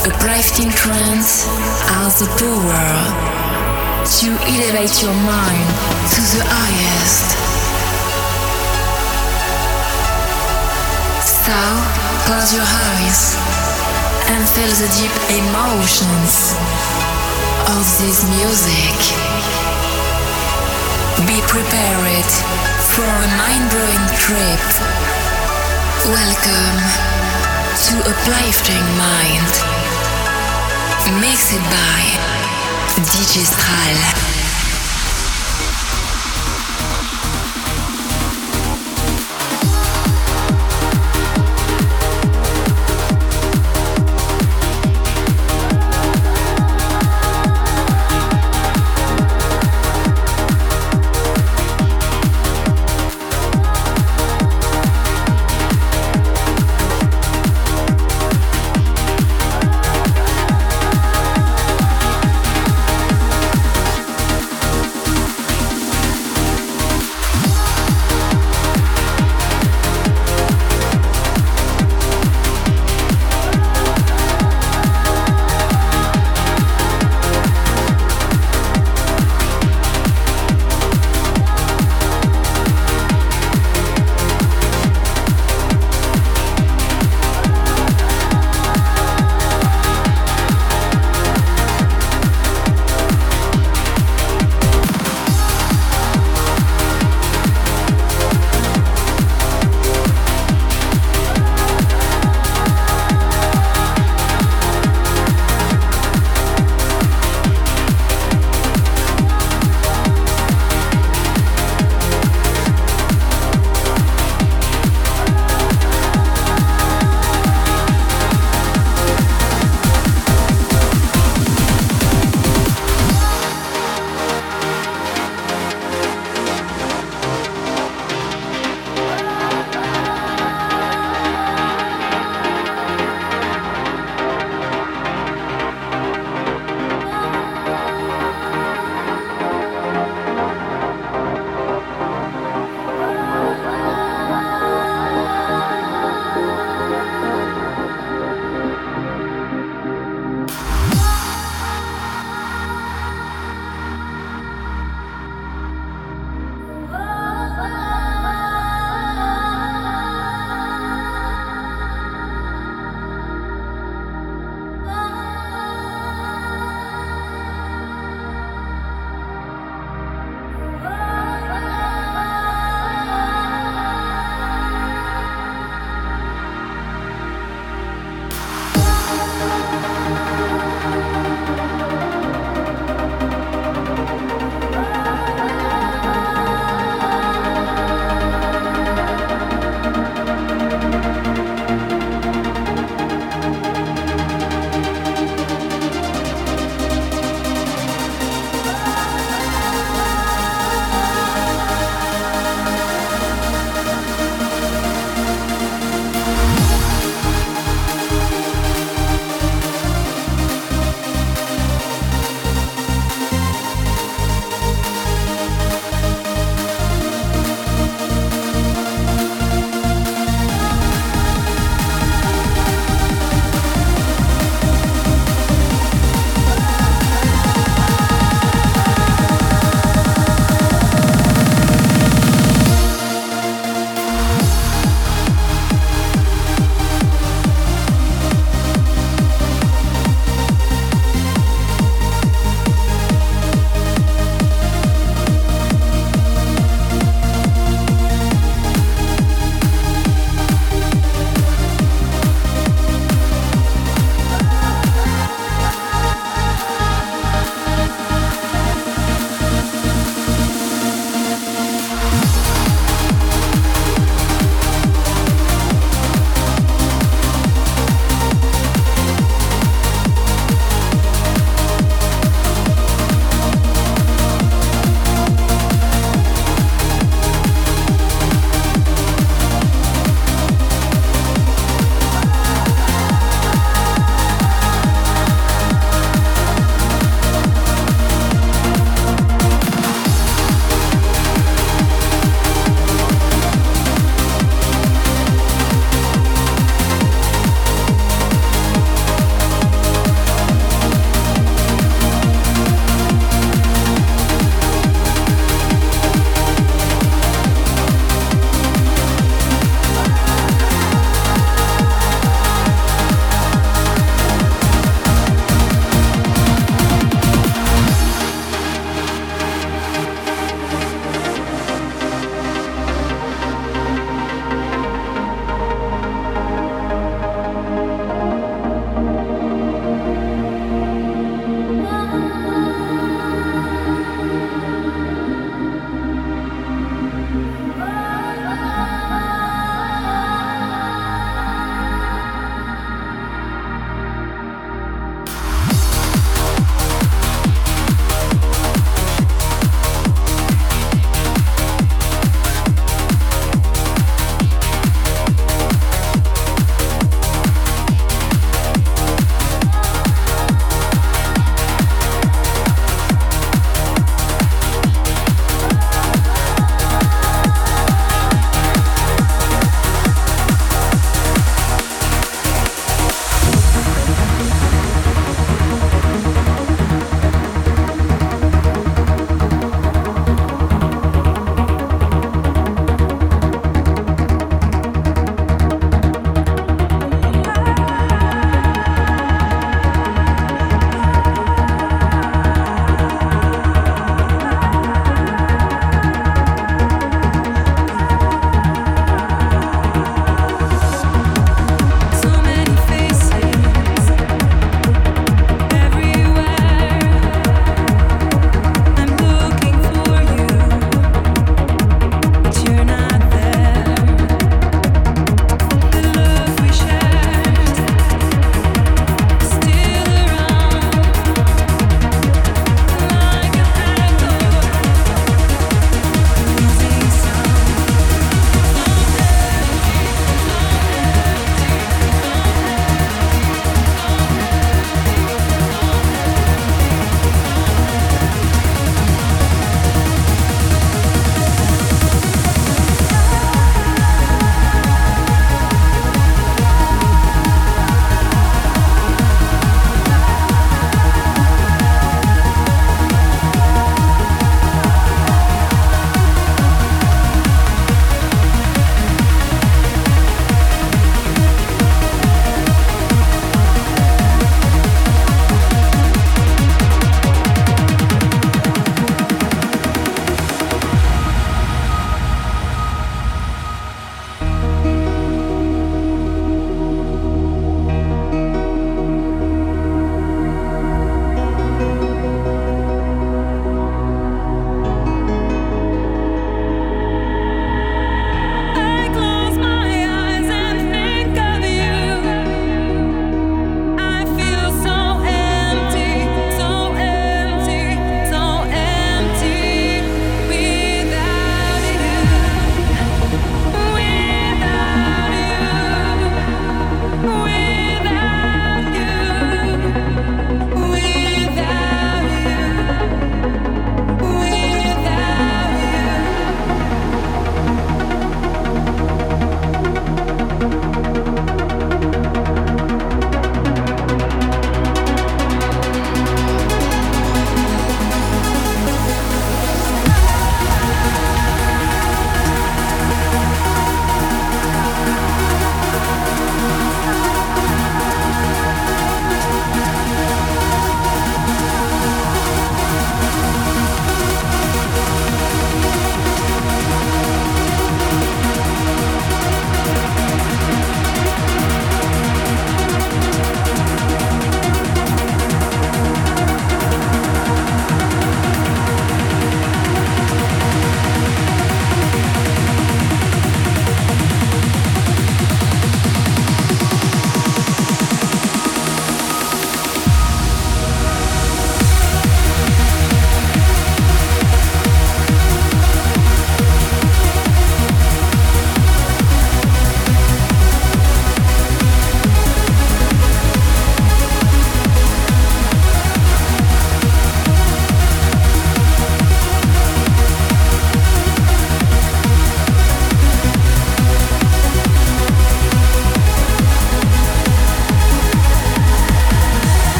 Uplifting trance has the power to elevate your mind to the highest. So, close your eyes and feel the deep emotions of this music. Be prepared for a mind-blowing trip. Welcome to a Uplifting Mind. Mixed by DJ.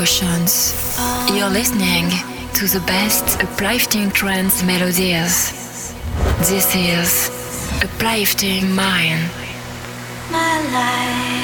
Emotions. You're listening to the best uplifting trance melodies. This is Uplifting Mind. My life.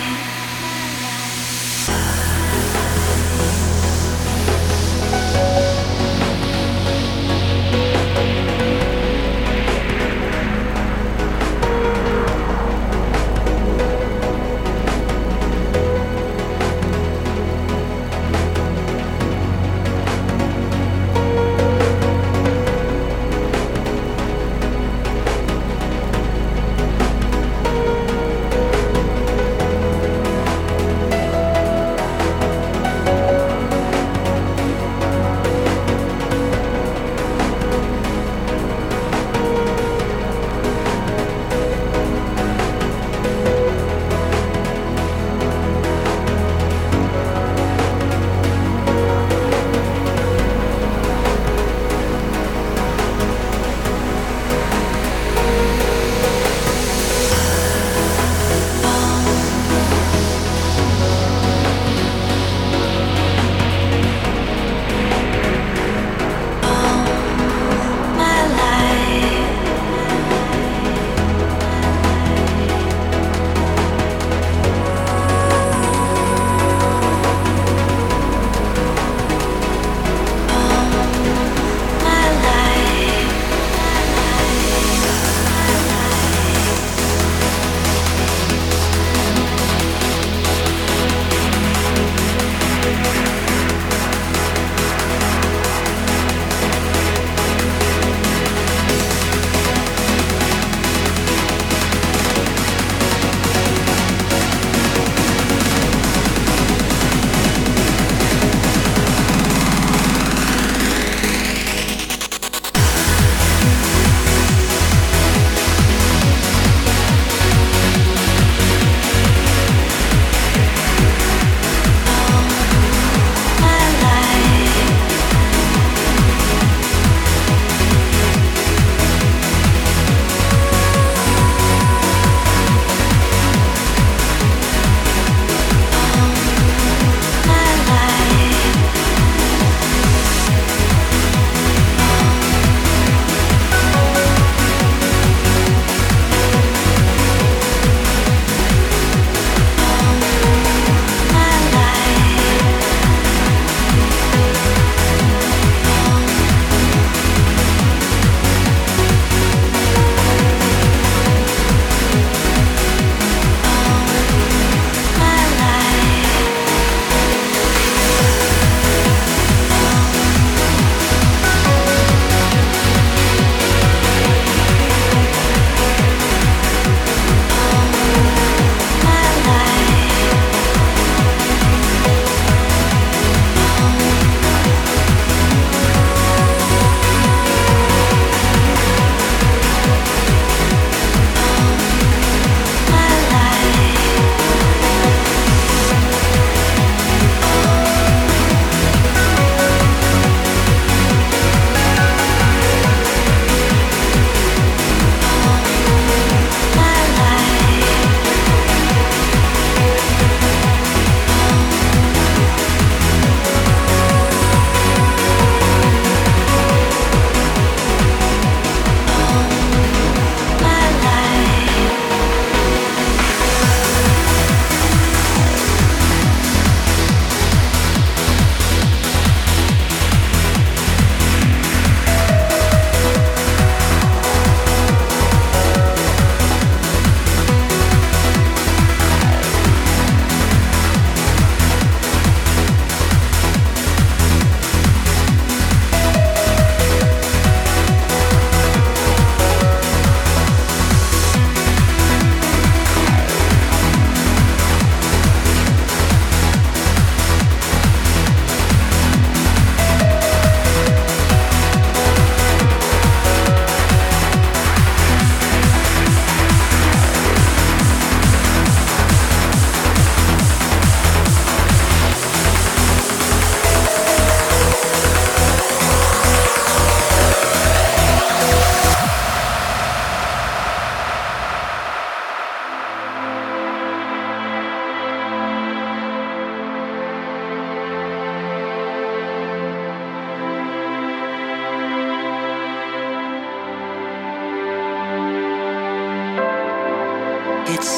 Your eyes, I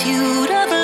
started blind.